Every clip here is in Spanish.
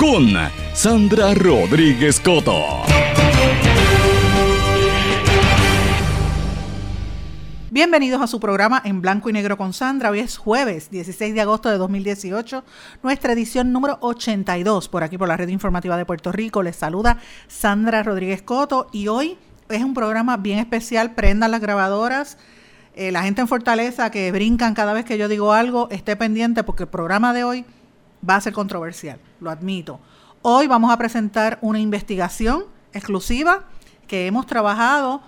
con Sandra Rodríguez Coto. Bienvenidos a su programa en blanco y negro con Sandra. Hoy es jueves 16 de agosto de 2018, nuestra edición número 82 por aquí por la red informativa de Puerto Rico. Les saluda Sandra Rodríguez Coto y hoy es un programa bien especial. Prendan las grabadoras. Eh, la gente en Fortaleza que brincan cada vez que yo digo algo, esté pendiente porque el programa de hoy va a ser controversial, lo admito. Hoy vamos a presentar una investigación exclusiva que hemos trabajado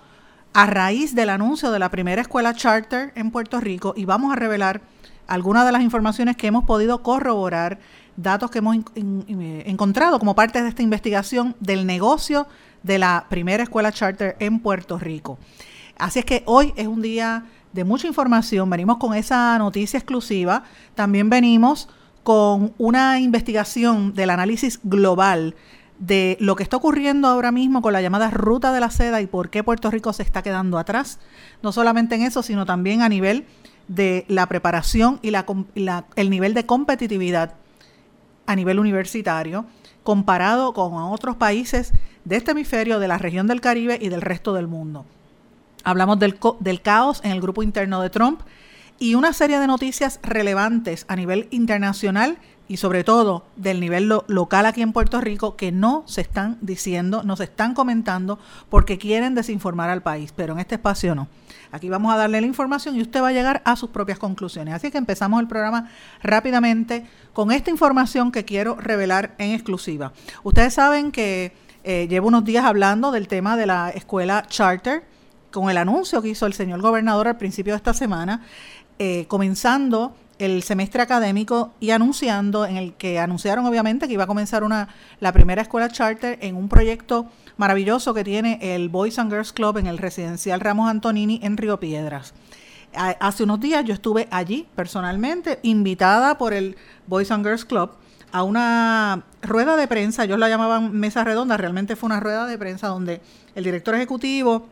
a raíz del anuncio de la primera escuela charter en Puerto Rico y vamos a revelar algunas de las informaciones que hemos podido corroborar, datos que hemos encontrado como parte de esta investigación del negocio de la primera escuela charter en Puerto Rico. Así es que hoy es un día de mucha información, venimos con esa noticia exclusiva, también venimos con una investigación del análisis global de lo que está ocurriendo ahora mismo con la llamada ruta de la seda y por qué Puerto Rico se está quedando atrás, no solamente en eso, sino también a nivel de la preparación y la, el nivel de competitividad a nivel universitario comparado con otros países de este hemisferio, de la región del Caribe y del resto del mundo. Hablamos del, del caos en el grupo interno de Trump y una serie de noticias relevantes a nivel internacional y sobre todo del nivel local aquí en Puerto Rico que no se están diciendo, no se están comentando porque quieren desinformar al país, pero en este espacio no. Aquí vamos a darle la información y usted va a llegar a sus propias conclusiones. Así que empezamos el programa rápidamente con esta información que quiero revelar en exclusiva. Ustedes saben que eh, llevo unos días hablando del tema de la escuela charter con el anuncio que hizo el señor gobernador al principio de esta semana, eh, comenzando el semestre académico y anunciando, en el que anunciaron obviamente que iba a comenzar una, la primera escuela charter en un proyecto maravilloso que tiene el Boys and Girls Club en el residencial Ramos Antonini en Río Piedras. Hace unos días yo estuve allí personalmente, invitada por el Boys and Girls Club a una rueda de prensa, ellos la llamaban mesa redonda, realmente fue una rueda de prensa donde el director ejecutivo,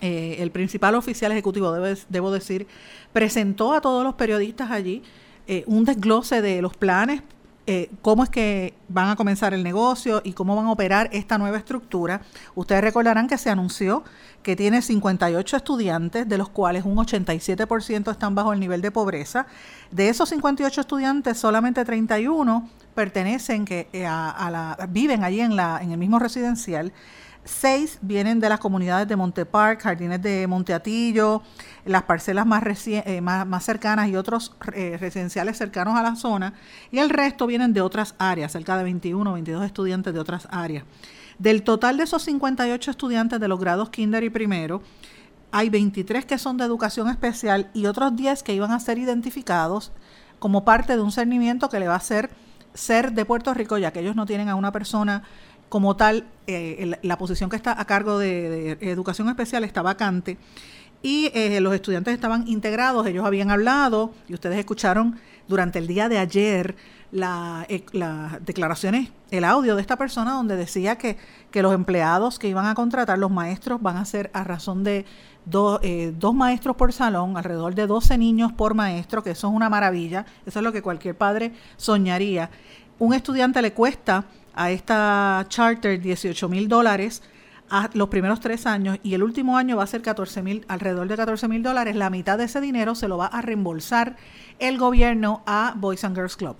eh, el principal oficial ejecutivo, debo, decir, presentó a todos los periodistas allí eh, un desglose de los planes, eh, cómo es que van a comenzar el negocio y cómo van a operar esta nueva estructura. Ustedes recordarán que se anunció que tiene 58 estudiantes, de los cuales un 87% están bajo el nivel de pobreza. De esos 58 estudiantes, solamente 31 pertenecen que a, la, viven allí en, la, en el mismo residencial Seis vienen de las comunidades de Monte Park, Jardines de Monteatillo, las parcelas más, eh, más, cercanas y otros eh, residenciales cercanos a la zona. Y el resto vienen de otras áreas, cerca de 21 o 22 estudiantes de otras áreas. Del total de esos 58 estudiantes de los grados kinder y primero, hay 23 que son de educación especial y otros 10 que iban a ser identificados como parte de un cernimiento que le va a ser ser de Puerto Rico, ya que ellos no tienen a una persona como tal, eh, la posición que está a cargo de, educación especial está vacante y eh, los estudiantes estaban integrados, ellos habían hablado y ustedes escucharon durante el día de ayer eh, las declaraciones, el audio de esta persona donde decía que, que, los empleados que iban a contratar, los maestros, van a ser a razón de dos maestros por salón, alrededor de 12 niños por maestro, que eso es una maravilla, eso es lo que cualquier padre soñaría. Un estudiante le cuesta a esta charter 18 mil dólares a los primeros tres años y el último año va a ser 14 mil, alrededor de 14 mil dólares. La mitad de ese dinero se lo va a reembolsar el gobierno a Boys and Girls Club.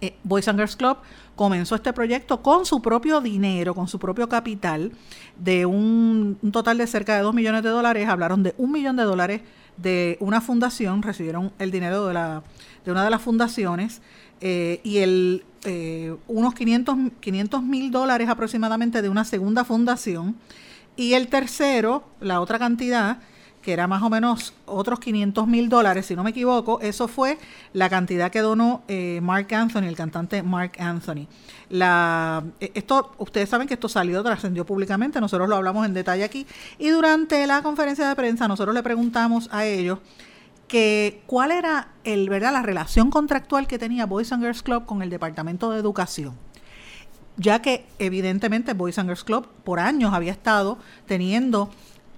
Eh, Boys and Girls Club comenzó este proyecto con su propio dinero, con su propio capital, de un, total de cerca de 2 millones de dólares. Hablaron de un millón de dólares de una fundación, recibieron el dinero de, la, de una de las fundaciones eh, y el, eh, unos 500 mil dólares aproximadamente de una segunda fundación. Y el tercero, la otra cantidad, que era más o menos otros 500 mil dólares, si no me equivoco, eso fue la cantidad que donó eh, Mark Anthony, el cantante Mark Anthony. La, eh, esto, ustedes saben que esto salió, trascendió públicamente, nosotros lo hablamos en detalle aquí, y durante la conferencia de prensa nosotros le preguntamos a ellos que cuál era el, ¿verdad? la relación contractual que tenía Boys and Girls Club con el Departamento de Educación ya que evidentemente Boys and Girls Club por años había estado teniendo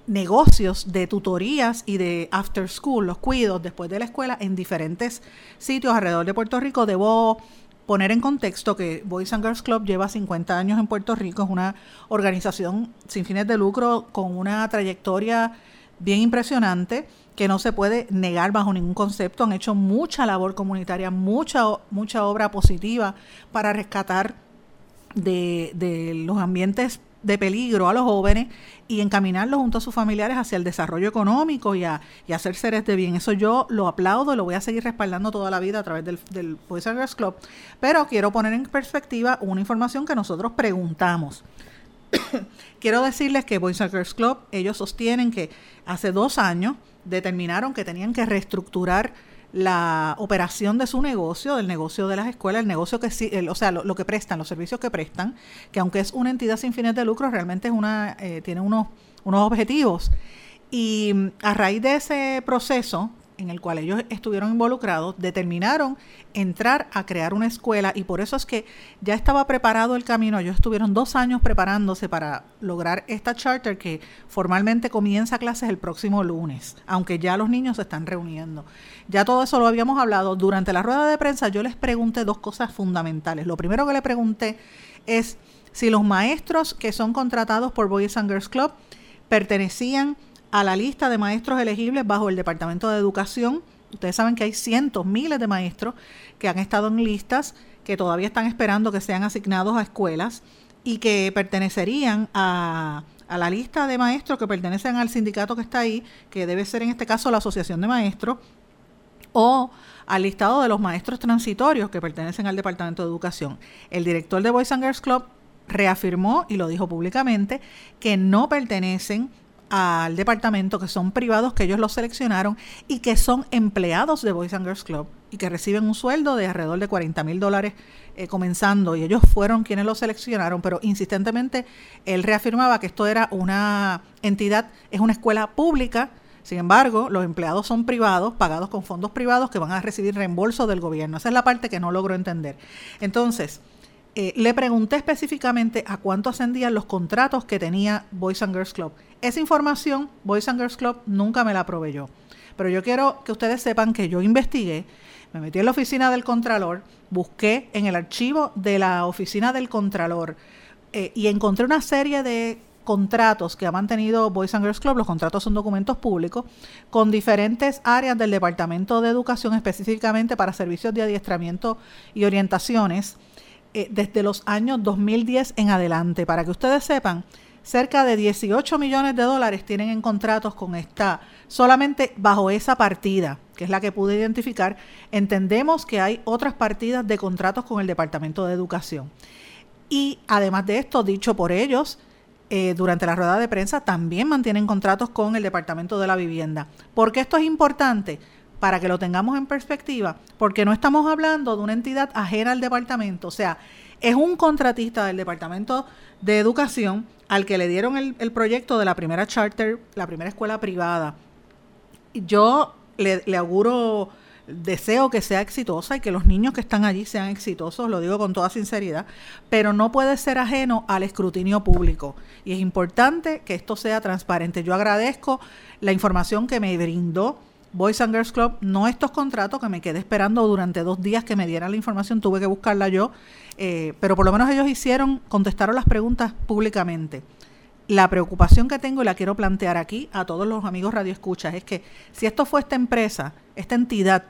negocios de tutorías y de after school, los cuidos después de la escuela en diferentes sitios alrededor de Puerto Rico. Debo poner en contexto que Boys and Girls Club lleva 50 años en Puerto Rico, es una organización sin fines de lucro con una trayectoria bien impresionante que no se puede negar bajo ningún concepto. Han hecho mucha labor comunitaria, mucha, mucha obra positiva para rescatar de, de los ambientes de peligro a los jóvenes y encaminarlos junto a sus familiares hacia el desarrollo económico y a, y ser seres de bien. Eso yo lo aplaudo lo voy a seguir respaldando toda la vida a través del, del Boys and Girls Club. Pero quiero poner en perspectiva una información que nosotros preguntamos. quiero decirles que Boys and Girls Club, ellos sostienen que hace dos años determinaron que tenían que reestructurar la operación de su negocio, del negocio de las escuelas, el negocio que sí, o sea, lo, que prestan, los servicios que prestan, que aunque es una entidad sin fines de lucro, realmente es una, eh, tiene unos, unos objetivos. Y mm, a raíz de ese proceso, en el cual ellos estuvieron involucrados, determinaron entrar a crear una escuela y por eso es que ya estaba preparado el camino. Ellos estuvieron dos años preparándose para lograr esta charter que formalmente comienza clases el próximo lunes, aunque ya los niños se están reuniendo. Ya todo eso lo habíamos hablado. Durante la rueda de prensa yo les pregunté dos cosas fundamentales. Lo primero que le pregunté es si los maestros que son contratados por Boys and Girls Club pertenecían a la lista de maestros elegibles bajo el Departamento de Educación. Ustedes saben que hay cientos, miles de maestros que han estado en listas, que todavía están esperando que sean asignados a escuelas y que pertenecerían a, la lista de maestros que pertenecen al sindicato que está ahí, que debe ser en este caso la Asociación de Maestros, o al listado de los maestros transitorios que pertenecen al Departamento de Educación. El director de Boys and Girls Club reafirmó y lo dijo públicamente que no pertenecen al departamento, que son privados, que ellos los seleccionaron y que son empleados de Boys and Girls Club y que reciben un sueldo de alrededor de 40 mil dólares eh, comenzando y ellos fueron quienes los seleccionaron, pero insistentemente él reafirmaba que esto era una entidad, es una escuela pública, sin embargo, los empleados son privados, pagados con fondos privados que van a recibir reembolso del gobierno. Esa es la parte que no logro entender. Entonces, eh, le pregunté específicamente a cuánto ascendían los contratos que tenía Boys and Girls Club. Esa información Boys and Girls Club nunca me la proveyó. Pero yo quiero que ustedes sepan que yo investigué, me metí en la oficina del Contralor, busqué en el archivo de la oficina del Contralor eh, y encontré una serie de contratos que ha mantenido Boys and Girls Club, los contratos son documentos públicos, con diferentes áreas del Departamento de Educación, específicamente para servicios de adiestramiento y orientaciones eh, desde los años 2010 en adelante. Para que ustedes sepan, cerca de 18 millones de dólares tienen en contratos con esta, solamente bajo esa partida, que es la que pude identificar. Entendemos que hay otras partidas de contratos con el Departamento de Educación. Y además de esto, dicho por ellos, eh, durante la rueda de prensa también mantienen contratos con el Departamento de la Vivienda. ¿Por qué esto es importante? para que lo tengamos en perspectiva, porque no estamos hablando de una entidad ajena al departamento, o sea, es un contratista del Departamento de Educación al que le dieron el, proyecto de la primera charter, la primera escuela privada. Yo le, le auguro, deseo que sea exitosa y que los niños que están allí sean exitosos, lo digo con toda sinceridad, pero no puede ser ajeno al escrutinio público. Y es importante que esto sea transparente. Yo agradezco la información que me brindó Boys and Girls Club, no estos contratos que me quedé esperando durante dos días que me dieran la información, tuve que buscarla yo, eh, pero por lo menos ellos hicieron, contestaron las preguntas públicamente. La preocupación que tengo y la quiero plantear aquí a todos los amigos radioescuchas es que si esto fue esta empresa, esta entidad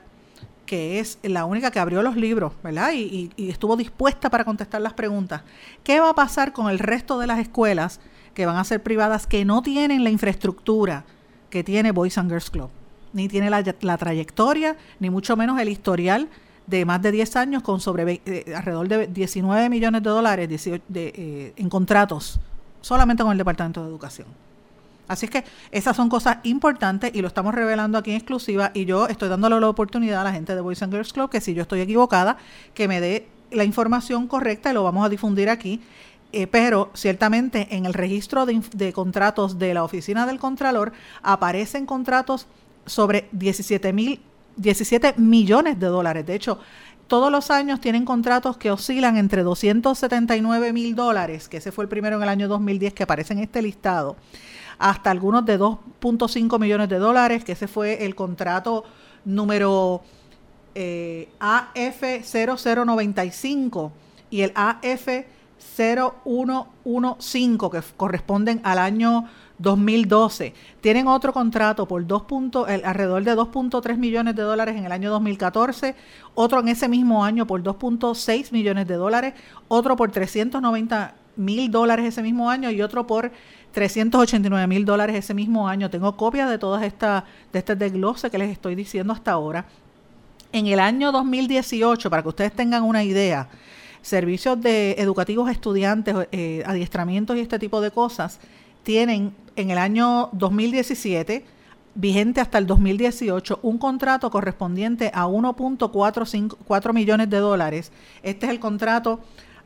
que es la única que abrió los libros, ¿verdad? Y, y, estuvo dispuesta para contestar las preguntas. ¿Qué va a pasar con el resto de las escuelas que van a ser privadas que no tienen la infraestructura que tiene Boys and Girls Club? Ni tiene la, trayectoria, ni mucho menos el historial de más de 10 años con sobre eh, alrededor de 19 millones de dólares eh, en contratos solamente con el Departamento de Educación. Así es que esas son cosas importantes y lo estamos revelando aquí en exclusiva y yo estoy dándole la oportunidad a la gente de Boys and Girls Club que si yo estoy equivocada, que me dé la información correcta y lo vamos a difundir aquí. Eh, pero ciertamente en el registro de, de, contratos de la Oficina del Contralor aparecen contratos sobre 17 mil 17 millones de dólares. De hecho, todos los años tienen contratos que oscilan entre 279 mil dólares, que ese fue el primero en el año 2010 que aparece en este listado, hasta algunos de 2.5 millones de dólares, que ese fue el contrato número eh, AF0095 y el AF0115, que corresponden al año 2012. Tienen otro contrato por 2 alrededor de 2.3 millones de dólares en el año 2014, otro en ese mismo año por 2.6 millones de dólares, otro por 390 mil dólares ese mismo año y otro por 389 mil dólares ese mismo año. Tengo copias de todas estas, de este desglose que les estoy diciendo hasta ahora. En el año 2018, para que ustedes tengan una idea, servicios de educativos estudiantes, eh, adiestramientos y este tipo de cosas, tienen en el año 2017, vigente hasta el 2018, un contrato correspondiente a 1.4 millones de dólares. Este es el contrato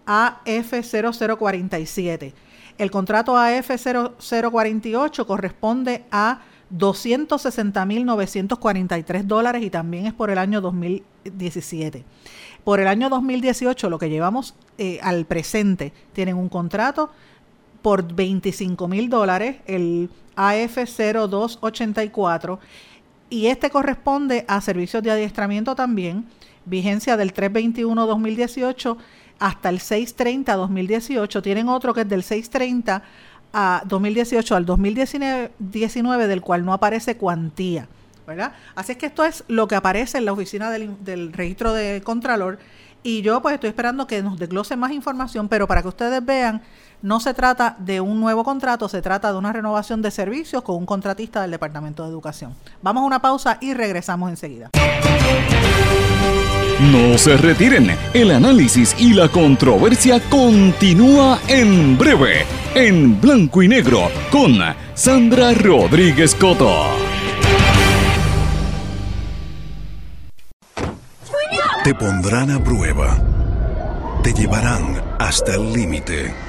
AF0047. El contrato AF0048 corresponde a 260.943 dólares y también es por el año 2017. Por el año 2018, lo que llevamos eh, al presente, tienen un contrato por 25 mil dólares, el AF0284, y este corresponde a servicios de adiestramiento también, vigencia del 321-2018 hasta el 630-2018. Tienen otro que es del 630 a 2018 al 2019, del cual no aparece cuantía. ¿verdad? Así es que esto es lo que aparece en la oficina del, del registro de Contralor. Y yo pues estoy esperando que nos desglose más información, pero para que ustedes vean no se trata de un nuevo contrato, se trata de una renovación de servicios con un contratista del Departamento de Educación. Vamos a una pausa y regresamos enseguida. No se retiren, el análisis y la controversia continúa en breve, en blanco y negro, con Sandra Rodríguez Coto. Te pondrán a prueba, te llevarán hasta el límite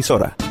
emisora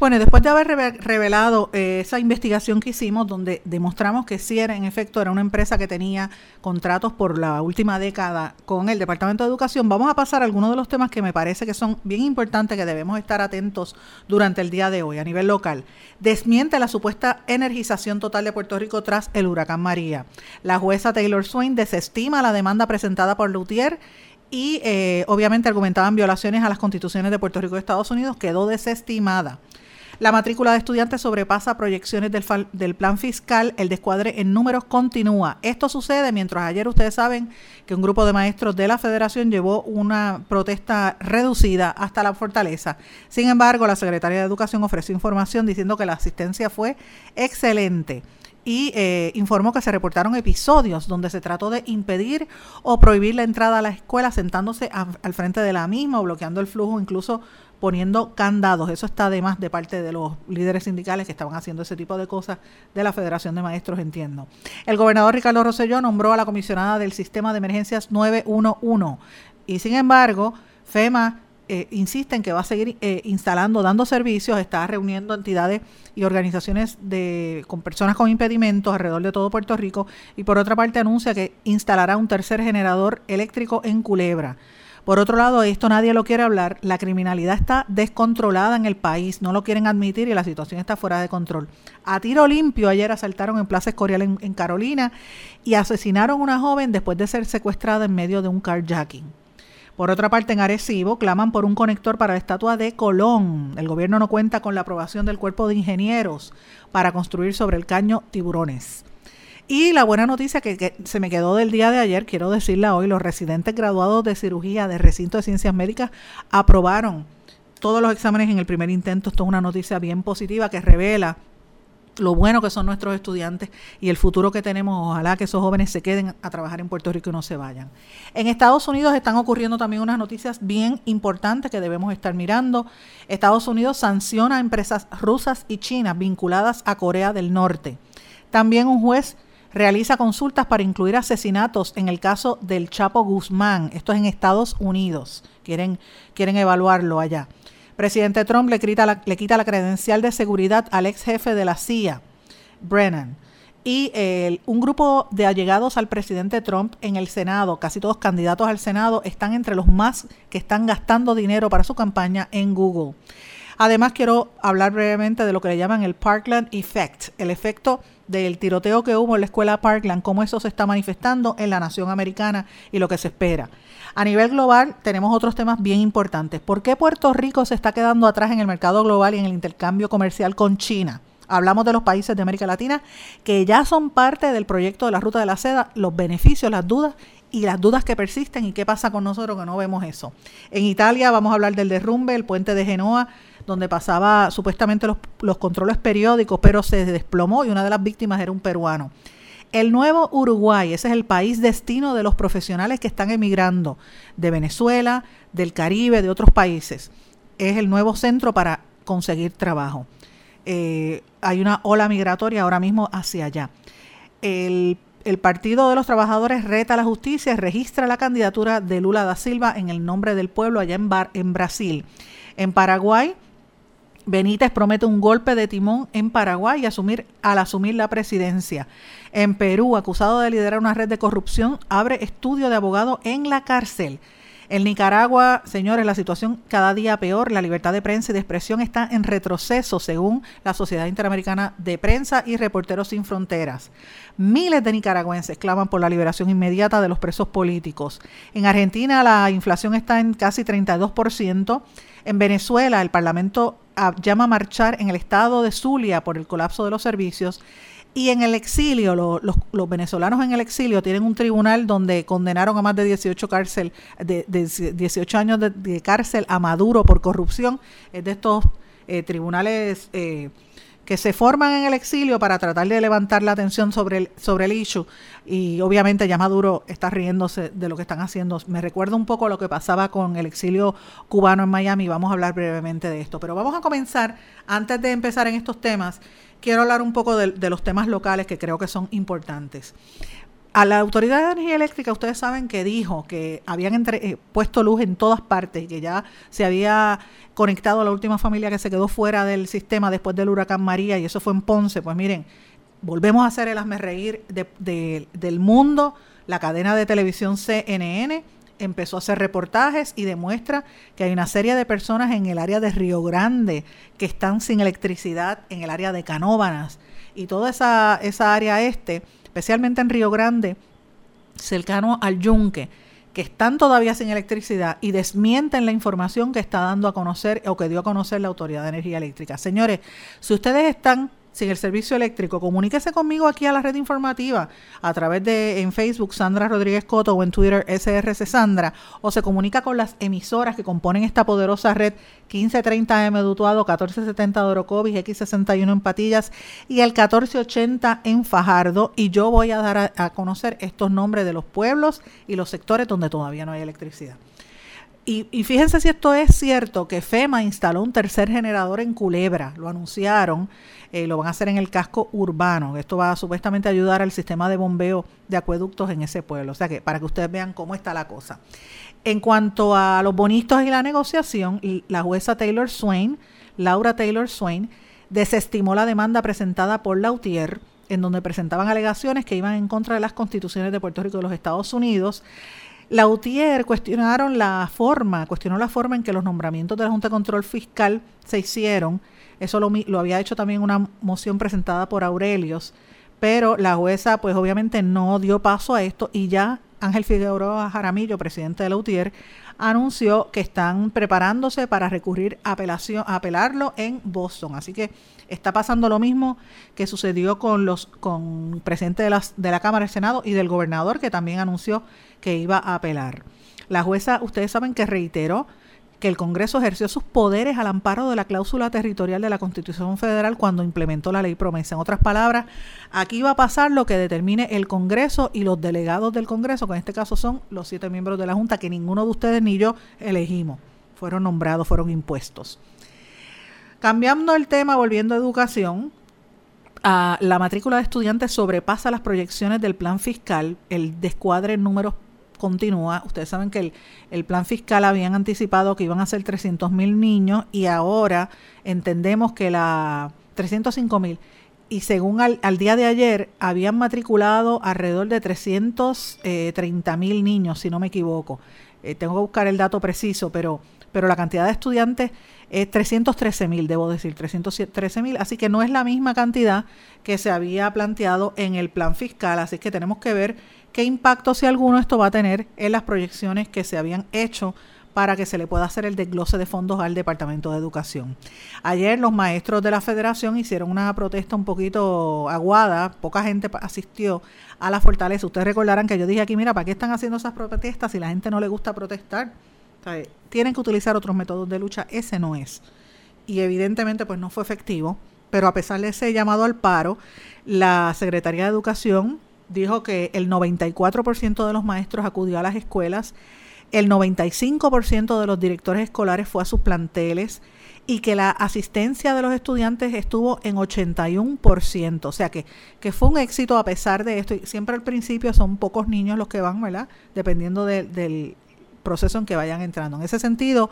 Bueno, después de haber reve- revelado eh, esa investigación que hicimos, donde demostramos que sí era, en efecto, era una empresa que tenía contratos por la última década con el Departamento de Educación, vamos a pasar a algunos de los temas que me parece que son bien importantes, que debemos estar atentos durante el día de hoy a nivel local. Desmiente la supuesta energización total de Puerto Rico tras el huracán María. La jueza Taylor Swain desestima la demanda presentada por Lutier y eh, obviamente argumentaban violaciones a las constituciones de Puerto Rico y Estados Unidos, quedó desestimada. La matrícula de estudiantes sobrepasa proyecciones del, plan fiscal, el descuadre en números continúa. Esto sucede mientras ayer ustedes saben que un grupo de maestros de la federación llevó una protesta reducida hasta la fortaleza. Sin embargo, la secretaria de Educación ofreció información diciendo que la asistencia fue excelente y eh, informó que se reportaron episodios donde se trató de impedir o prohibir la entrada a la escuela sentándose al frente de la misma o bloqueando el flujo, incluso poniendo candados. Eso está además de parte de los líderes sindicales que estaban haciendo ese tipo de cosas de la Federación de Maestros, entiendo. El gobernador Ricardo Rosselló nombró a la comisionada del Sistema de Emergencias 911 y sin embargo, FEMA eh, insiste en que va a seguir eh, instalando, dando servicios, está reuniendo entidades y organizaciones de, con personas con impedimentos alrededor de todo Puerto Rico y por otra parte anuncia que instalará un tercer generador eléctrico en Culebra. Por otro lado, esto nadie lo quiere hablar, la criminalidad está descontrolada en el país, no lo quieren admitir y la situación está fuera de control. A tiro limpio ayer asaltaron en Plaza Escorial en, Carolina y asesinaron a una joven después de ser secuestrada en medio de un carjacking. Por otra parte, en Arecibo claman por un conector para la estatua de Colón. El gobierno no cuenta con la aprobación del cuerpo de ingenieros para construir sobre el caño tiburones. Y la buena noticia que, se me quedó del día de ayer, quiero decirla hoy, los residentes graduados de cirugía de recinto de ciencias médicas aprobaron todos los exámenes en el primer intento. Esto es una noticia bien positiva que revela lo bueno que son nuestros estudiantes y el futuro que tenemos. Ojalá que esos jóvenes se queden a trabajar en Puerto Rico y no se vayan. En Estados Unidos están ocurriendo también unas noticias bien importantes que debemos estar mirando. Estados Unidos sanciona a empresas rusas y chinas vinculadas a Corea del Norte. También un juez realiza consultas para incluir asesinatos en el caso del Chapo Guzmán. Esto es en Estados Unidos. Quieren, quieren evaluarlo allá. Presidente Trump le quita, la, le quita la credencial de seguridad al ex jefe de la CIA, Brennan. Y un grupo de allegados al presidente Trump en el Senado, casi todos candidatos al Senado, están entre los más que están gastando dinero para su campaña en Google. Además, quiero hablar brevemente de lo que le llaman el Parkland Effect, el efecto del tiroteo que hubo en la escuela Parkland, cómo eso se está manifestando en la nación americana y lo que se espera. A nivel global tenemos otros temas bien importantes. ¿Por qué Puerto Rico se está quedando atrás en el mercado global y en el intercambio comercial con China? Hablamos de los países de América Latina que ya son parte del proyecto de la Ruta de la Seda, los beneficios, las dudas y las dudas que persisten y qué pasa con nosotros que no vemos eso. En Italia vamos a hablar del derrumbe, el puente de Genoa, donde pasaba supuestamente los, los controles periódicos, pero se desplomó y una de las víctimas era un peruano. El nuevo Uruguay, ese es el país destino de los profesionales que están emigrando de Venezuela, del Caribe, de otros países. Es el nuevo centro para conseguir trabajo. Eh, hay una ola migratoria ahora mismo hacia allá. El, Partido de los Trabajadores reta la justicia registra la candidatura de Lula da Silva en el nombre del pueblo allá en, en Brasil. En Paraguay, Benítez promete un golpe de timón en Paraguay y asumir, al asumir la presidencia. En Perú, acusado de liderar una red de corrupción, abre estudio de abogado en la cárcel. En Nicaragua, señores, la situación cada día peor. La libertad de prensa y de expresión está en retroceso, según la Sociedad Interamericana de Prensa y Reporteros Sin Fronteras. Miles de nicaragüenses claman por la liberación inmediata de los presos políticos. En Argentina, la inflación está en casi 32%. En Venezuela, el Parlamento llama a marchar en el estado de Zulia por el colapso de los servicios. Y en el exilio, los, venezolanos en el exilio tienen un tribunal donde condenaron a más de 18, cárcel, de, 18 años de, cárcel a Maduro por corrupción. Es de estos eh, tribunales eh, que se forman en el exilio para tratar de levantar la atención sobre el, sobre el issue y obviamente ya Maduro está riéndose de lo que están haciendo. Me recuerda un poco lo que pasaba con el exilio cubano en Miami, vamos a hablar brevemente de esto, pero vamos a comenzar, antes de empezar en estos temas, quiero hablar un poco de, de los temas locales que creo que son importantes. A la Autoridad de Energía Eléctrica, ustedes saben que dijo que habían eh, puesto luz en todas partes y que ya se había conectado a la última familia que se quedó fuera del sistema después del huracán María y eso fue en Ponce. Pues miren, volvemos a hacer el asme reír del mundo. La cadena de televisión CNN empezó a hacer reportajes y demuestra que hay una serie de personas en el área de Río Grande que están sin electricidad, en el área de Canóbanas y toda esa, esa área este especialmente en Río Grande, cercano al Yunque, que están todavía sin electricidad y desmienten la información que está dando a conocer o que dio a conocer la Autoridad de Energía Eléctrica. Señores, si ustedes están sin el servicio eléctrico, comuníquese conmigo aquí a la red informativa a través de en Facebook Sandra Rodríguez Coto o en Twitter SRC Sandra o se comunica con las emisoras que componen esta poderosa red 1530M de Utuado, 1470 de Orocovis, X61 en Patillas y el 1480 en Fajardo y yo voy a dar a, a conocer estos nombres de los pueblos y los sectores donde todavía no hay electricidad. Y, y, fíjense si esto es cierto, que FEMA instaló un tercer generador en Culebra, lo anunciaron, eh, lo van a hacer en el casco urbano. Esto va a supuestamente ayudar al sistema de bombeo de acueductos en ese pueblo. O sea que para que ustedes vean cómo está la cosa. En cuanto a los bonistas y la negociación, la jueza Taylor Swain, Laura Taylor Swain, desestimó la demanda presentada por Lautier, en donde presentaban alegaciones que iban en contra de las constituciones de Puerto Rico y de los Estados Unidos. Lautier cuestionaron la forma, cuestionó la forma en que los nombramientos de la Junta de Control Fiscal se hicieron eso lo, lo había hecho también una moción presentada por Aurelios, pero la jueza pues obviamente no dio paso a esto y ya Ángel Figueroa Jaramillo, presidente de la UTIER, anunció que están preparándose para recurrir a, apelación, apelarlo en Boston. Así que está pasando lo mismo que sucedió con los con presidente de, de la Cámara del Senado y del gobernador, que también anunció que iba a apelar. La jueza, ustedes saben que reiteró que el Congreso ejerció sus poderes al amparo de la cláusula territorial de la Constitución Federal cuando implementó la ley promesa. En otras palabras, aquí va a pasar lo que determine el Congreso y los delegados del Congreso, que en este caso son los siete miembros de la Junta, que ninguno de ustedes ni yo elegimos. Fueron nombrados, fueron impuestos. Cambiando el tema, volviendo a educación, la matrícula de estudiantes sobrepasa las proyecciones del plan fiscal, el descuadre en números continúa. Ustedes saben que el, plan fiscal habían anticipado que iban a ser 300 mil niños y ahora entendemos que la 305 mil. Y según al, día de ayer, habían matriculado alrededor de 330 mil niños, si no me equivoco. Eh, tengo que buscar el dato preciso, pero, pero la cantidad de estudiantes es 313 mil, debo decir, 313 mil. Así que no es la misma cantidad que se había planteado en el plan fiscal. Así que tenemos que ver qué impacto, si alguno, esto va a tener en las proyecciones que se habían hecho para que se le pueda hacer el desglose de fondos al Departamento de Educación. Ayer los maestros de la federación hicieron una protesta un poquito aguada, poca gente asistió a la fortaleza. Ustedes recordarán que yo dije aquí, mira, ¿para qué están haciendo esas protestas si la gente no le gusta protestar? tienen que utilizar otros métodos de lucha, ese no es. Y evidentemente pues no fue efectivo, pero a pesar de ese llamado al paro, la Secretaría de Educación dijo que el 94% de los maestros acudió a las escuelas, el 95% de los directores escolares fue a sus planteles y que la asistencia de los estudiantes estuvo en 81%, o sea que, que fue un éxito a pesar de esto. Y siempre al principio son pocos niños los que van, ¿verdad? Dependiendo del proceso en que vayan entrando. En ese sentido,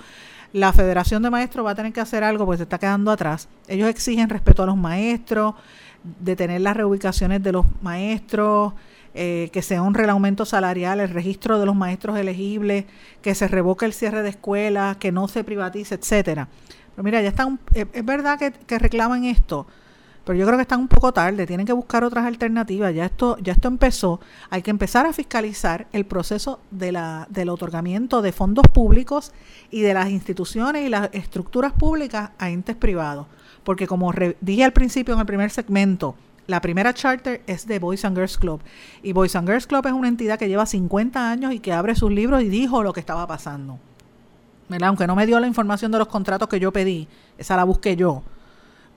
la Federación de Maestros va a tener que hacer algo porque se está quedando atrás. Ellos exigen respeto a los maestros, detener las reubicaciones de los maestros, eh, que se honre el aumento salarial, el registro de los maestros elegibles, que se revoque el cierre de escuelas, que no se privatice, etcétera. Pero mira, ya están, es, verdad que, que, reclaman esto, pero yo creo que están un poco tarde, tienen que buscar otras alternativas. Ya esto, ya esto empezó, hay que empezar a fiscalizar el proceso de la, del otorgamiento de fondos públicos y de las instituciones y las estructuras públicas a entes privados. Porque como dije al principio en el primer segmento, la primera charter es de Boys and Girls Club. Y Boys and Girls Club es una entidad que lleva 50 años y que abre sus libros y dijo lo que estaba pasando. Aunque no me dio la información de los contratos que yo pedí, esa la busqué yo.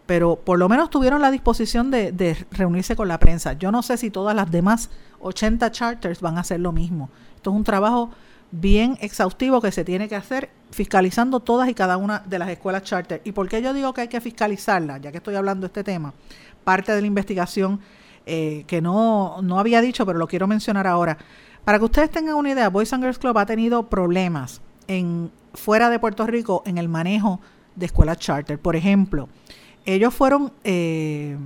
Pero por lo menos tuvieron la disposición de, de reunirse con la prensa. Yo no sé si todas las demás 80 charters van a hacer lo mismo. Esto es un trabajo bien exhaustivo que se tiene que hacer fiscalizando todas y cada una de las escuelas charter. ¿Y por qué yo digo que hay que fiscalizarlas? Ya que estoy hablando de este tema parte de la investigación eh, que no, no había dicho, pero lo quiero mencionar ahora. Para que ustedes tengan una idea, Boys and Girls Club ha tenido problemas en, fuera de Puerto Rico en el manejo de escuelas charter. Por ejemplo, ellos fueron eh,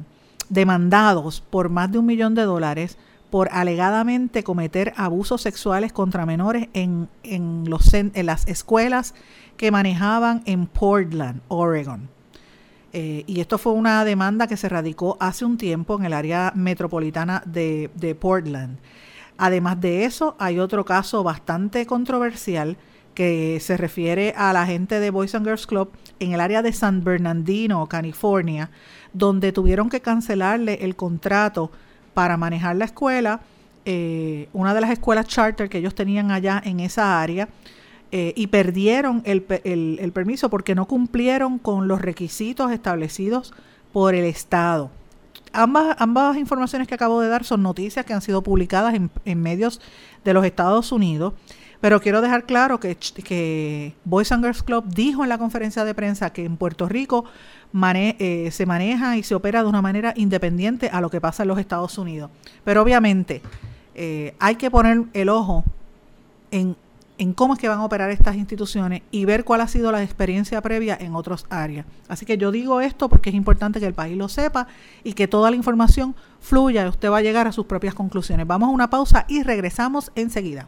demandados por más de un millón de dólares por alegadamente cometer abusos sexuales contra menores en, en, los, en las escuelas que manejaban en Portland, Oregon. Eh, y esto fue una demanda que se radicó hace un tiempo en el área metropolitana de, Portland. Además de eso, hay otro caso bastante controversial que se refiere a la gente de Boys and Girls Club en el área de San Bernardino, California, donde tuvieron que cancelarle el contrato para manejar la escuela, eh, una de las escuelas charter que ellos tenían allá en esa área, eh, y perdieron el, permiso porque no cumplieron con los requisitos establecidos por el Estado. Ambas, ambas informaciones que acabo de dar son noticias que han sido publicadas en, medios de los Estados Unidos, pero quiero dejar claro que, que Boys and Girls Club dijo en la conferencia de prensa que en Puerto Rico eh, se maneja y se opera de una manera independiente a lo que pasa en los Estados Unidos. Pero obviamente eh, hay que poner el ojo en en cómo es que van a operar estas instituciones y ver cuál ha sido la experiencia previa en otras áreas. Así que yo digo esto porque es importante que el país lo sepa y que toda la información fluya y usted va a llegar a sus propias conclusiones. Vamos a una pausa y regresamos enseguida.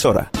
emisora.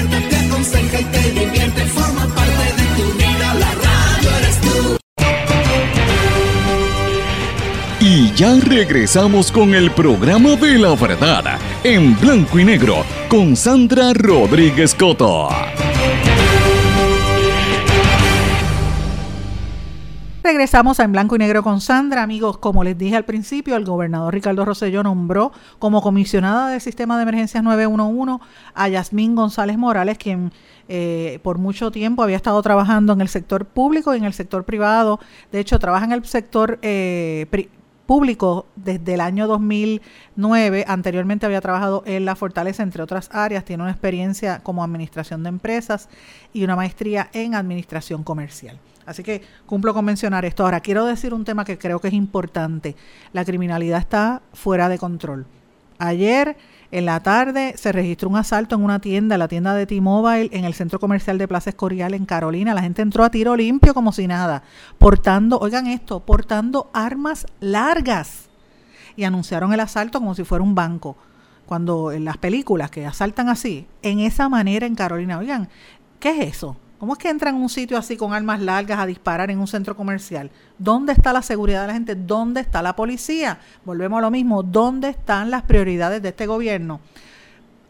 ya regresamos con el programa de la verdad en blanco y negro con Sandra Rodríguez Coto. Regresamos a En Blanco y Negro con Sandra. Amigos, como les dije al principio, el gobernador Ricardo Rosselló nombró como comisionada del Sistema de Emergencias 911 a Yasmín González Morales, quien eh, por mucho tiempo había estado trabajando en el sector público y en el sector privado. De hecho, trabaja en el sector eh, público desde el año 2009. Anteriormente había trabajado en la Fortaleza, entre otras áreas. Tiene una experiencia como administración de empresas y una maestría en administración comercial. Así que cumplo con mencionar esto. Ahora, quiero decir un tema que creo que es importante. La criminalidad está fuera de control. Ayer en la tarde se registró un asalto en una tienda, la tienda de T-Mobile, en el centro comercial de Plaza Escorial en Carolina. La gente entró a tiro limpio como si nada, portando, oigan esto, portando armas largas. Y anunciaron el asalto como si fuera un banco. Cuando en las películas que asaltan así, en esa manera en Carolina, oigan, ¿qué es eso? ¿Cómo es que entran en un sitio así con armas largas a disparar en un centro comercial? ¿Dónde está la seguridad de la gente? ¿Dónde está la policía? Volvemos a lo mismo. ¿Dónde están las prioridades de este gobierno?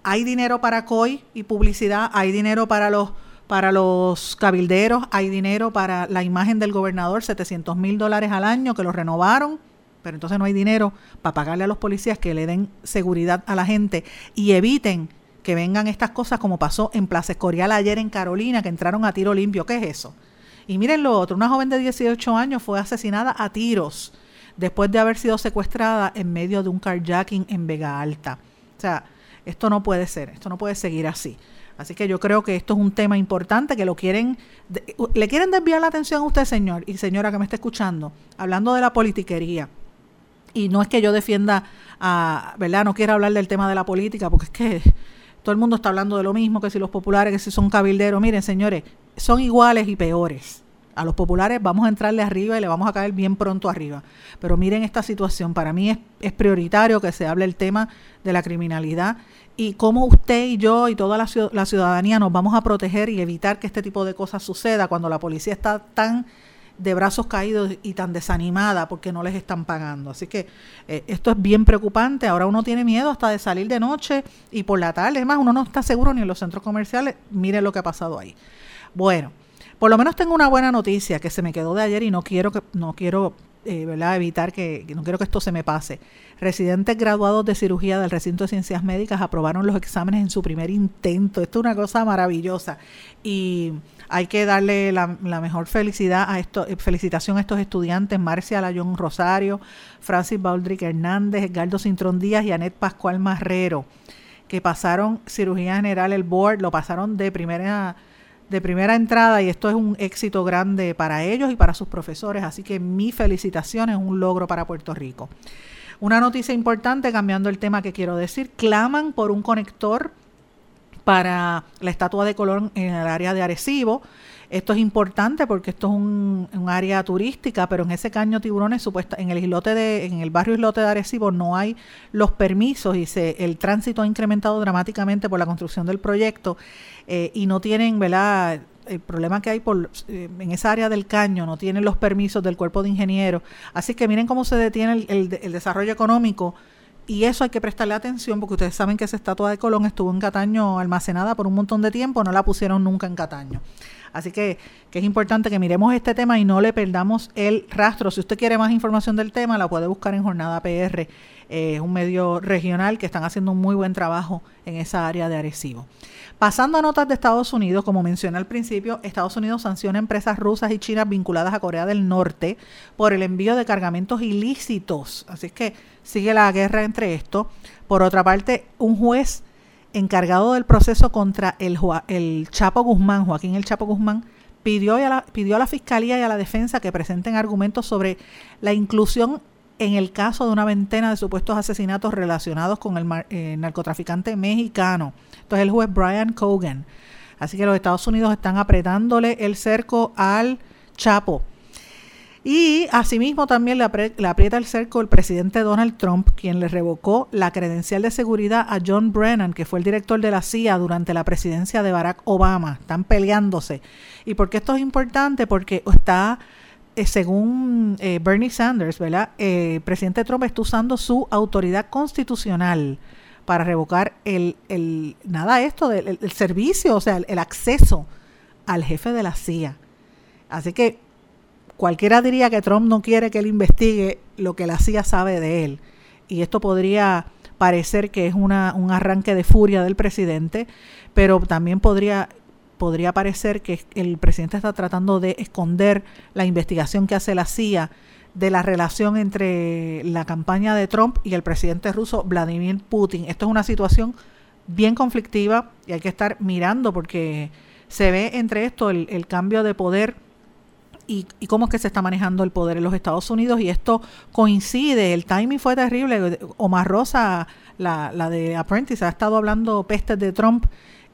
Hay dinero para COI y publicidad, hay dinero para los para los cabilderos, hay dinero para la imagen del gobernador, 700 mil dólares al año que lo renovaron, pero entonces no hay dinero para pagarle a los policías que le den seguridad a la gente y eviten que vengan estas cosas como pasó en Plaza Escorial ayer en Carolina, que entraron a tiro limpio. ¿Qué es eso? Y miren lo otro, una joven de 18 años fue asesinada a tiros después de haber sido secuestrada en medio de un carjacking en Vega Alta. O sea, esto no puede ser, esto no puede seguir así. Así que yo creo que esto es un tema importante que lo quieren, le quieren desviar la atención a usted, señor y señora que me está escuchando, hablando de la politiquería. Y no es que yo defienda, a, ¿verdad? No quiero hablar del tema de la política, porque es que todo el mundo está hablando de lo mismo, que si los populares, que si son cabilderos. Miren, señores, son iguales y peores. A los populares vamos a entrarle arriba y le vamos a caer bien pronto arriba. Pero miren esta situación, para mí es, es prioritario que se hable el tema de la criminalidad y cómo usted y yo y toda la, la ciudadanía nos vamos a proteger y evitar que este tipo de cosas suceda cuando la policía está tan de brazos caídos y tan desanimada porque no les están pagando. Así que eh, esto es bien preocupante. Ahora uno tiene miedo hasta de salir de noche y por la tarde. Es más, uno no está seguro ni en los centros comerciales. Mire lo que ha pasado ahí. Bueno, por lo menos tengo una buena noticia que se me quedó de ayer y no quiero que no quiero eh, ¿verdad? evitar que, que no quiero que esto se me pase. Residentes graduados de cirugía del recinto de ciencias médicas aprobaron los exámenes en su primer intento. Esto es una cosa maravillosa y hay que darle la, mejor felicidad a esto, eh, felicitación a estos estudiantes, Marcia Layón Rosario, Francis Baldrick Hernández, Edgardo Cintrón Díaz y Anet Pascual Marrero, que pasaron cirugía general, el board, lo pasaron de primera de primera entrada y esto es un éxito grande para ellos y para sus profesores, así que mi felicitación es un logro para Puerto Rico. Una noticia importante, cambiando el tema que quiero decir, claman por un conector para la estatua de Colón en el área de Arecibo. Esto es importante porque esto es un, área turística, pero en ese caño tiburones, supuesta, en el islote de, en el barrio islote de Arecibo no hay los permisos y se, el tránsito ha incrementado dramáticamente por la construcción del proyecto eh, y no tienen, ¿verdad? el problema que hay por, eh, en esa área del caño, no tienen los permisos del cuerpo de ingenieros. Así que miren cómo se detiene el, desarrollo económico y eso hay que prestarle atención porque ustedes saben que esa estatua de Colón estuvo en Cataño almacenada por un montón de tiempo, no la pusieron nunca en Cataño. Así que, que, es importante que miremos este tema y no le perdamos el rastro. Si usted quiere más información del tema, la puede buscar en Jornada PR, eh, un medio regional que están haciendo un muy buen trabajo en esa área de Arecibo. Pasando a notas de Estados Unidos, como mencioné al principio, Estados Unidos sanciona empresas rusas y chinas vinculadas a Corea del Norte por el envío de cargamentos ilícitos. Así que sigue la guerra entre esto. Por otra parte, un juez encargado del proceso contra el, el Chapo Guzmán, Joaquín el Chapo Guzmán, pidió a, la, pidió a la Fiscalía y a la defensa que presenten argumentos sobre la inclusión en el caso de una veintena de supuestos asesinatos relacionados con el eh, narcotraficante mexicano. Esto es el juez Brian Cogan. Así que los Estados Unidos están apretándole el cerco al Chapo. Y asimismo también le, aprieta el cerco el presidente Donald Trump, quien le revocó la credencial de seguridad a John Brennan, que fue el director de la CIA durante la presidencia de Barack Obama. Están peleándose. ¿Y por qué esto es importante? Porque está, eh, según eh, Bernie Sanders, ¿verdad? Eh, el presidente Trump está usando su autoridad constitucional para revocar el, el nada esto del servicio, o sea, el acceso al jefe de la CIA. Así que cualquiera diría que Trump no quiere que él investigue lo que la CIA sabe de él. Y esto podría parecer que es una, un arranque de furia del presidente, pero también podría, podría parecer que el presidente está tratando de esconder la investigación que hace la CIA de la relación entre la campaña de Trump y el presidente ruso Vladimir Putin. Esto es una situación bien conflictiva y hay que estar mirando porque se ve entre esto el, el cambio de poder y, cómo es que se está manejando el poder en los Estados Unidos y esto coincide, el timing fue terrible, Omar Rosa, la, la de Apprentice, ha estado hablando pestes de Trump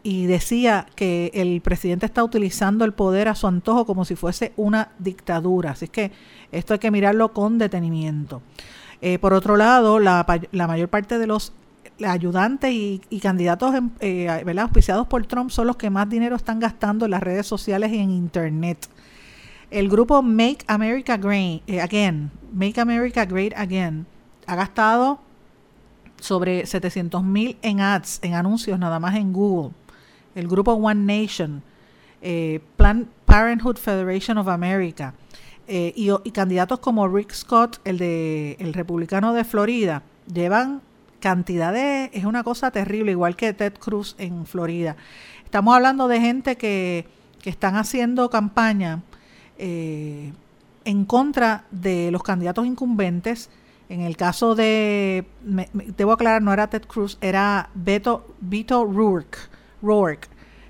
y decía que el presidente está utilizando el poder a su antojo como si fuese una dictadura, así que esto hay que mirarlo con detenimiento. Eh, por otro lado, la, la mayor parte de los ayudantes y, candidatos eh, auspiciados por Trump son los que más dinero están gastando en las redes sociales y en Internet. El grupo Make America Great eh, Again, Make America Great Again, ha gastado sobre 700 mil en ads, en anuncios nada más en Google. El grupo One Nation, eh, Planned Parenthood Federation of America eh, y, candidatos como Rick Scott, el de el republicano de Florida, llevan cantidades, es una cosa terrible, igual que Ted Cruz en Florida. Estamos hablando de gente que, que están haciendo campaña eh, en contra de los candidatos incumbentes. En el caso de, debo aclarar, no era Ted Cruz, era Beto, Vito Rourke, Rourke,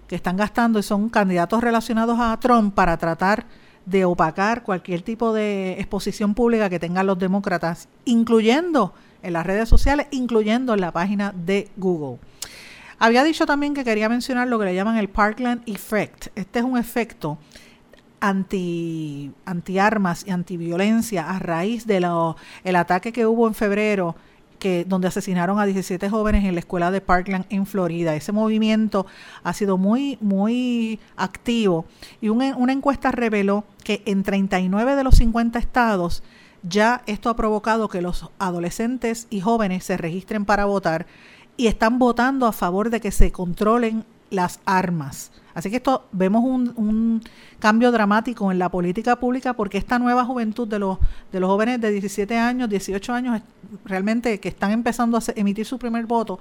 que están gastando y son candidatos relacionados a Trump para tratar de opacar cualquier tipo de exposición pública que tengan los demócratas, incluyendo en las redes sociales, incluyendo en la página de Google. Había dicho también que quería mencionar lo que le llaman el Parkland Effect. Este es un efecto anti, anti armas y antiviolencia a raíz del el ataque que hubo en febrero que donde asesinaron a 17 jóvenes en la escuela de Parkland en Florida. Ese movimiento ha sido muy muy activo y una encuesta reveló que en 39 de los 50 estados ya esto ha provocado que los adolescentes y jóvenes se registren para votar y están votando a favor de que se controlen las armas. Así que esto vemos un, cambio dramático en la política pública porque esta nueva juventud de los, de los jóvenes de 17 años, 18 años, realmente que están empezando a emitir su primer voto,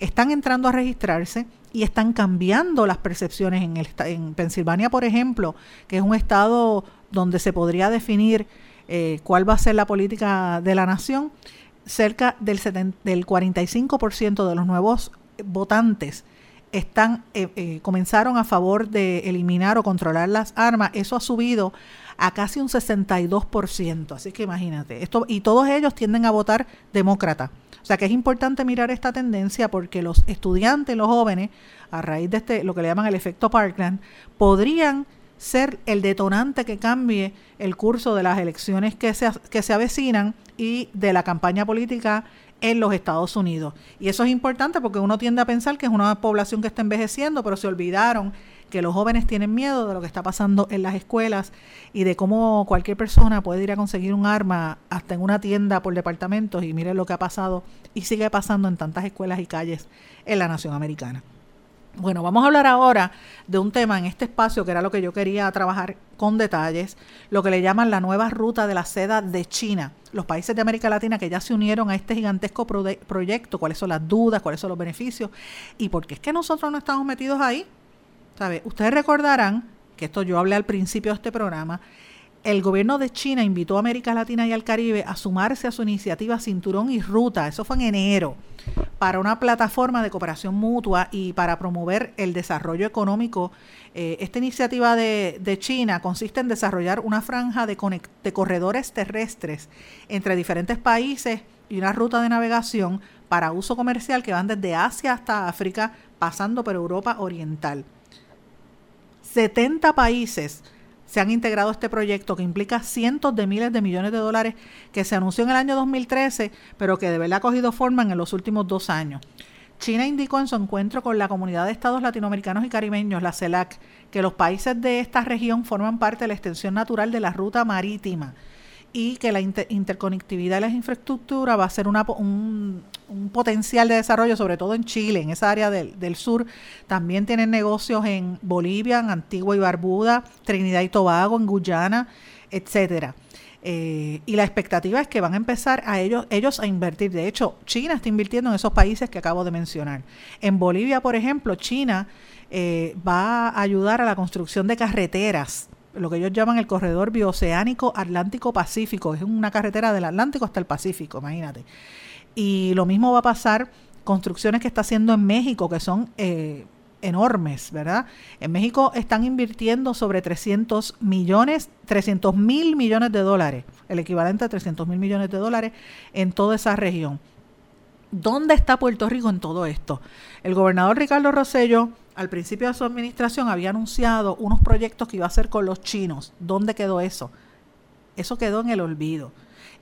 están entrando a registrarse y están cambiando las percepciones en, el, en Pensilvania, por ejemplo, que es un estado donde se podría definir eh, cuál va a ser la política de la nación, cerca del, del 45% de los nuevos votantes están eh, eh, comenzaron a favor de eliminar o controlar las armas, eso ha subido a casi un 62%. Así que imagínate, esto y todos ellos tienden a votar demócrata. O sea que es importante mirar esta tendencia porque los estudiantes, los jóvenes, a raíz de este lo que le llaman el efecto Parkland, podrían ser el detonante que cambie el curso de las elecciones que se, que se avecinan y de la campaña política en los Estados Unidos. Y eso es importante porque uno tiende a pensar que es una población que está envejeciendo, pero se olvidaron que los jóvenes tienen miedo de lo que está pasando en las escuelas y de cómo cualquier persona puede ir a conseguir un arma hasta en una tienda por departamentos y miren lo que ha pasado y sigue pasando en tantas escuelas y calles en la nación americana. Bueno, vamos a hablar ahora de un tema en este espacio que era lo que yo quería trabajar con detalles, lo que le llaman la nueva ruta de la seda de China. Los países de América Latina que ya se unieron a este gigantesco proyecto, cuáles son las dudas, cuáles son los beneficios y por qué es que nosotros no estamos metidos ahí. ¿Sabe? Ustedes recordarán que esto yo hablé al principio de este programa, el gobierno de China invitó a América Latina y al Caribe a sumarse a su iniciativa Cinturón y Ruta, eso fue en enero, para una plataforma de cooperación mutua y para promover el desarrollo económico. Eh, esta iniciativa de, China consiste en desarrollar una franja de, de corredores terrestres entre diferentes países y una ruta de navegación para uso comercial que van desde Asia hasta África, pasando por Europa Oriental. 70 países se han integrado este proyecto que implica cientos de miles de millones de dólares que se anunció en el año 2013, pero que de verdad ha cogido forma en los últimos dos años. China indicó en su encuentro con la Comunidad de Estados Latinoamericanos y Caribeños, la CELAC, que los países de esta región forman parte de la extensión natural de la ruta marítima y que la interconectividad de las infraestructuras va a ser una, un, potencial de desarrollo, sobre todo en Chile, en esa área del, sur. También tienen negocios en Bolivia, en Antigua y Barbuda, Trinidad y Tobago, en Guyana, etcétera. Eh, y la expectativa es que van a empezar a ellos, ellos a invertir. De hecho, China está invirtiendo en esos países que acabo de mencionar. En Bolivia, por ejemplo, China eh, va a ayudar a la construcción de carreteras lo que ellos llaman el corredor bioceánico Atlántico-Pacífico. Es una carretera del Atlántico hasta el Pacífico, imagínate. Y lo mismo va a pasar construcciones que está haciendo en México, que son eh, enormes, ¿verdad? En México están invirtiendo sobre 300 millones, 300 mil millones de dólares, el equivalente a 300 mil millones de dólares en toda esa región. ¿Dónde está Puerto Rico en todo esto? El gobernador Ricardo Rosello al principio de su administración había anunciado unos proyectos que iba a hacer con los chinos. ¿Dónde quedó eso? Eso quedó en el olvido.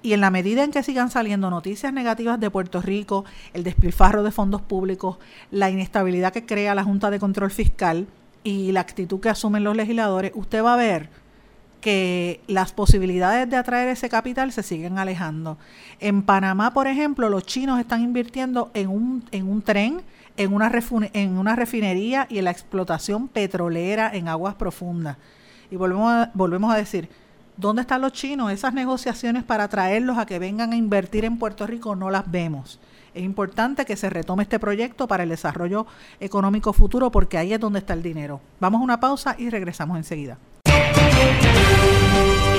Y en la medida en que sigan saliendo noticias negativas de Puerto Rico, el despilfarro de fondos públicos, la inestabilidad que crea la Junta de Control Fiscal y la actitud que asumen los legisladores, usted va a ver que las posibilidades de atraer ese capital se siguen alejando. En Panamá, por ejemplo, los chinos están invirtiendo en un, en un tren en una, en una refinería y en la explotación petrolera en aguas profundas. Y volvemos a, volvemos a decir, ¿dónde están los chinos? Esas negociaciones para traerlos a que vengan a invertir en Puerto Rico no las vemos. Es importante que se retome este proyecto para el desarrollo económico futuro porque ahí es donde está el dinero. Vamos a una pausa y regresamos enseguida.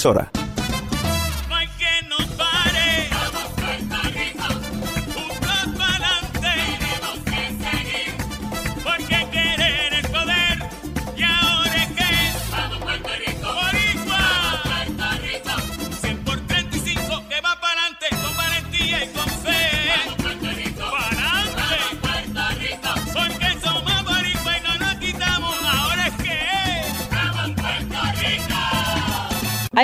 emisora.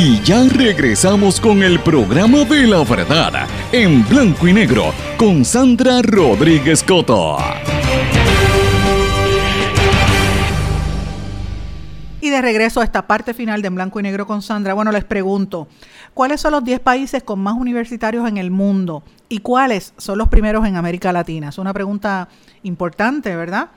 Y ya regresamos con el programa de la verdad en blanco y negro con Sandra Rodríguez Coto. Y de regreso a esta parte final de En Blanco y Negro con Sandra, bueno, les pregunto, ¿cuáles son los 10 países con más universitarios en el mundo? ¿Y cuáles son los primeros en América Latina? Es una pregunta importante, ¿verdad?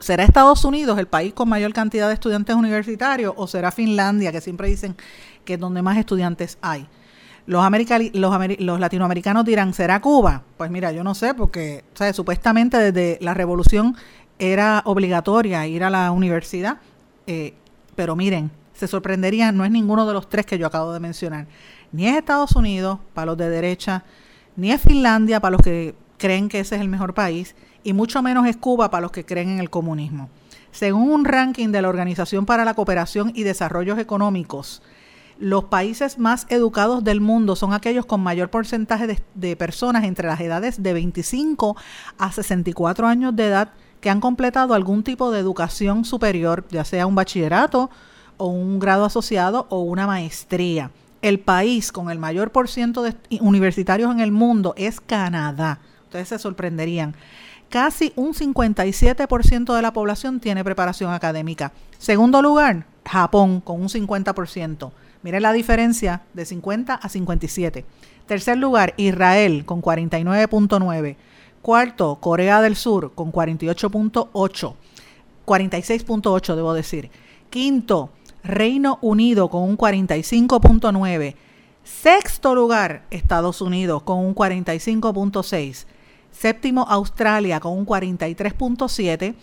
¿Será Estados Unidos el país con mayor cantidad de estudiantes universitarios o será Finlandia, que siempre dicen que es donde más estudiantes hay? Los, los, los, latinoamericanos dirán, ¿será Cuba? Pues mira, yo no sé, porque ¿sabes? supuestamente desde la revolución era obligatoria ir a la universidad, eh, pero miren, se sorprenderían, no es ninguno de los tres que yo acabo de mencionar. Ni es Estados Unidos, para los de derecha, ni es Finlandia, para los que creen que ese es el mejor país, y mucho menos es Cuba para los que creen en el comunismo. Según un ranking de la Organización para la Cooperación y Desarrollos Económicos, los países más educados del mundo son aquellos con mayor porcentaje de, personas entre las edades de 25 a 64 años de edad que han completado algún tipo de educación superior, ya sea un bachillerato o un grado asociado o una maestría. El país con el mayor por ciento de universitarios en el mundo es Canadá. Ustedes se sorprenderían casi un 57% de la población tiene preparación académica. Segundo lugar, Japón con un 50%. Miren la diferencia de 50 a 57. Tercer lugar, Israel con 49.9. Cuarto, Corea del Sur con 48.8. 46.8 debo decir. Quinto, Reino Unido con un 45.9. Sexto lugar, Estados Unidos con un 45.6. Séptimo, Australia con un 43.7%.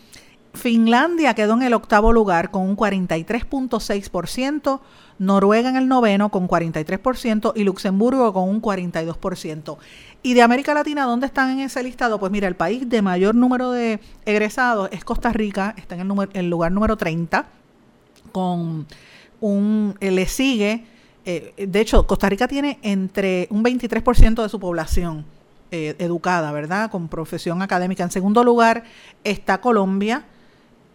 Finlandia quedó en el octavo lugar con un 43.6%. Noruega en el noveno con 43% y Luxemburgo con un 42%. Y de América Latina, ¿dónde están en ese listado? Pues mira, el país de mayor número de egresados es Costa Rica, está en el, número, el lugar número 30, con un, eh, le sigue, eh, de hecho, Costa Rica tiene entre un 23% de su población eh, educada, ¿verdad? Con profesión académica. En segundo lugar está Colombia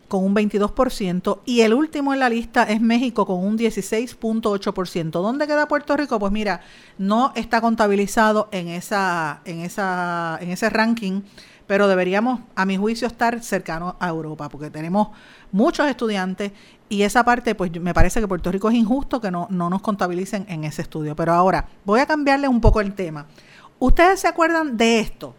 con un 22% y el último en la lista es México con un 16.8%. ¿Dónde queda Puerto Rico? Pues mira, no está contabilizado en esa en esa en ese ranking, pero deberíamos a mi juicio estar cercano a Europa porque tenemos muchos estudiantes y esa parte pues me parece que Puerto Rico es injusto que no, no nos contabilicen en ese estudio. Pero ahora voy a cambiarle un poco el tema. ¿Ustedes se acuerdan de esto?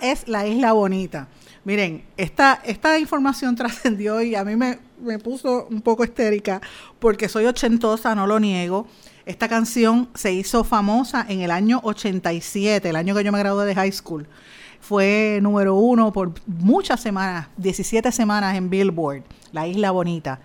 Es la isla bonita? Miren, esta, esta información trascendió y a mí me, me puso un poco histérica porque soy ochentosa, no lo niego. Esta canción se hizo famosa en el año 87, el año que yo me gradué de high school. Fue número uno por muchas semanas, 17 semanas en Billboard, La Isla Bonita.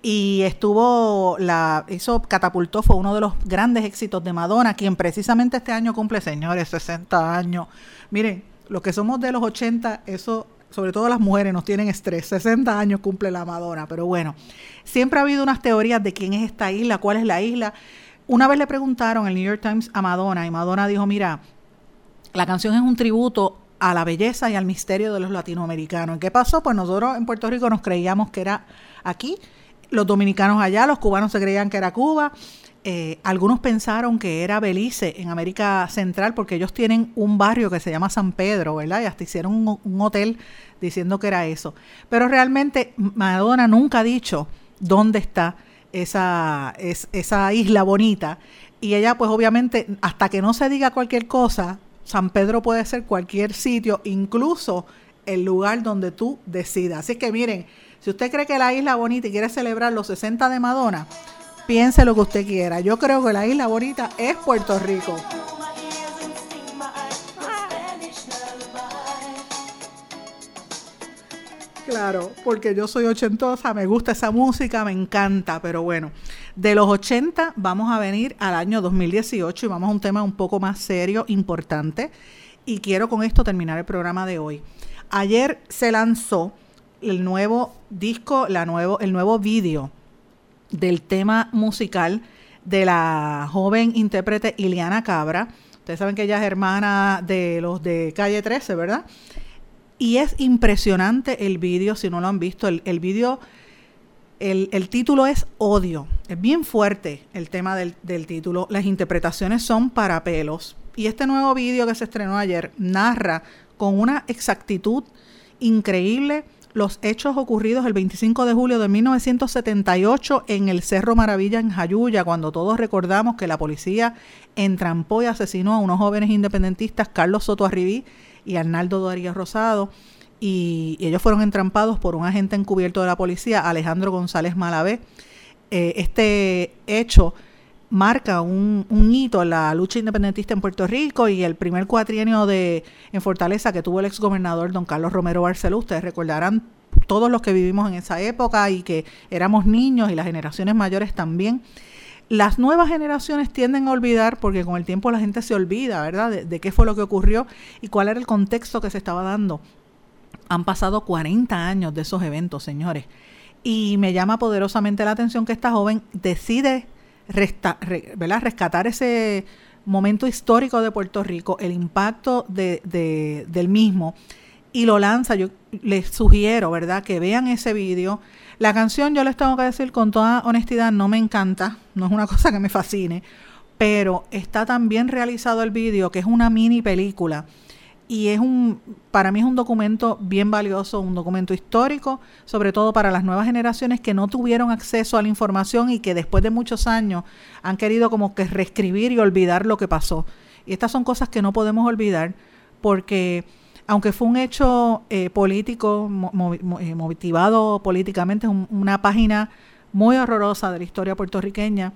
Y estuvo, la hizo, catapultó, fue uno de los grandes éxitos de Madonna, quien precisamente este año cumple, señores, 60 años. Miren, los que somos de los 80, eso sobre todo las mujeres nos tienen estrés. 60 años cumple la Madonna, pero bueno, siempre ha habido unas teorías de quién es esta isla, cuál es la isla. Una vez le preguntaron el New York Times a Madonna y Madonna dijo, mira, la canción es un tributo a la belleza y al misterio de los latinoamericanos. ¿Qué pasó? Pues nosotros en Puerto Rico nos creíamos que era aquí, los dominicanos allá, los cubanos se creían que era Cuba. Eh, algunos pensaron que era Belice en América Central porque ellos tienen un barrio que se llama San Pedro, ¿verdad? Y hasta hicieron un, hotel diciendo que era eso. Pero realmente Madonna nunca ha dicho dónde está esa, es, esa isla bonita. Y ella, pues obviamente, hasta que no se diga cualquier cosa, San Pedro puede ser cualquier sitio, incluso el lugar donde tú decidas. Así que miren, si usted cree que la isla bonita y quiere celebrar los 60 de Madonna, piense lo que usted quiera. Yo creo que la isla bonita es Puerto Rico. Claro, porque yo soy ochentosa, me gusta esa música, me encanta, pero bueno, de los 80 vamos a venir al año 2018 y vamos a un tema un poco más serio, importante, y quiero con esto terminar el programa de hoy. Ayer se lanzó el nuevo disco, la nuevo, el nuevo vídeo del tema musical de la joven intérprete Iliana Cabra. Ustedes saben que ella es hermana de los de Calle 13, ¿verdad? Y es impresionante el vídeo, si no lo han visto. El, el vídeo, el, el, título es Odio. Es bien fuerte el tema del, del título. Las interpretaciones son para pelos. Y este nuevo vídeo que se estrenó ayer narra con una exactitud increíble los hechos ocurridos el 25 de julio de 1978 en el Cerro Maravilla en Jayuya, cuando todos recordamos que la policía entrampó y asesinó a unos jóvenes independentistas, Carlos Soto Arribí y Arnaldo Darío Rosado, y, ellos fueron entrampados por un agente encubierto de la policía, Alejandro González Malavé. Eh, este hecho marca un, hito la lucha independentista en Puerto Rico y el primer cuatrienio de en Fortaleza que tuvo el exgobernador don Carlos Romero Barceló. Ustedes recordarán todos los que vivimos en esa época y que éramos niños y las generaciones mayores también. Las nuevas generaciones tienden a olvidar porque con el tiempo la gente se olvida, ¿verdad? De, de, qué fue lo que ocurrió y cuál era el contexto que se estaba dando. Han pasado 40 años de esos eventos, señores. Y me llama poderosamente la atención que esta joven decide resta, rescatar ese momento histórico de Puerto Rico, el impacto de, de, del mismo, y lo lanza. Yo les sugiero, ¿verdad?, que vean ese vídeo la canción, yo les tengo que decir con toda honestidad, no me encanta, no es una cosa que me fascine, pero está tan bien realizado el vídeo que es una mini película y es un, para mí es un documento bien valioso, un documento histórico, sobre todo para las nuevas generaciones que no tuvieron acceso a la información y que después de muchos años han querido como que reescribir y olvidar lo que pasó. Y estas son cosas que no podemos olvidar porque aunque fue un hecho eh, político, eh, motivado políticamente, un, una página muy horrorosa de la historia puertorriqueña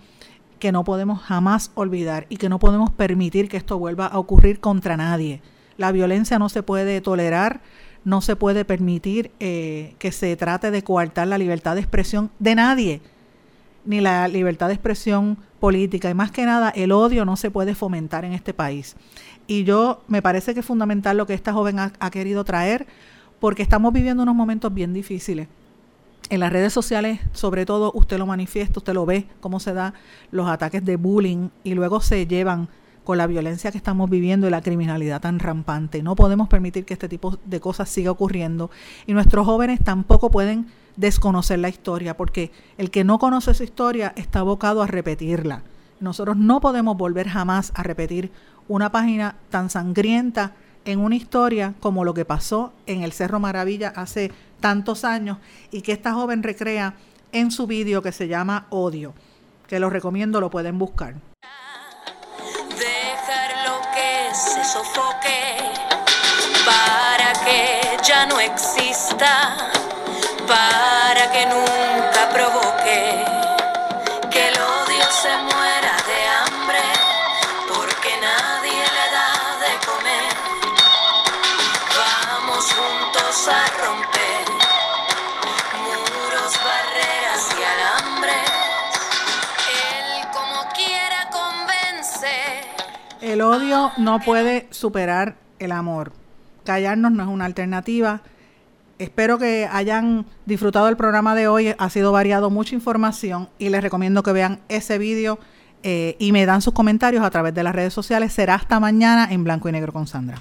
que no podemos jamás olvidar y que no podemos permitir que esto vuelva a ocurrir contra nadie. La violencia no se puede tolerar, no se puede permitir eh, que se trate de coartar la libertad de expresión de nadie, ni la libertad de expresión política. Y más que nada, el odio no se puede fomentar en este país. Y yo me parece que es fundamental lo que esta joven ha, ha, querido traer, porque estamos viviendo unos momentos bien difíciles. En las redes sociales, sobre todo, usted lo manifiesta, usted lo ve, cómo se dan los ataques de bullying y luego se llevan con la violencia que estamos viviendo y la criminalidad tan rampante. No podemos permitir que este tipo de cosas siga ocurriendo. Y nuestros jóvenes tampoco pueden desconocer la historia, porque el que no conoce su historia está abocado a repetirla. Nosotros no podemos volver jamás a repetir una página tan sangrienta en una historia como lo que pasó en el Cerro Maravilla hace tantos años y que esta joven recrea en su vídeo que se llama Odio, que lo recomiendo, lo pueden buscar. Se sofoque para que ya no exista, para que nunca provoque que el odio se muera de hambre, porque nadie le da de comer. Vamos juntos a romper El odio no puede superar el amor. Callarnos no es una alternativa. Espero que hayan disfrutado el programa de hoy. Ha sido variado, mucha información y les recomiendo que vean ese vídeo eh, y me dan sus comentarios a través de las redes sociales. Será hasta mañana en blanco y negro con Sandra.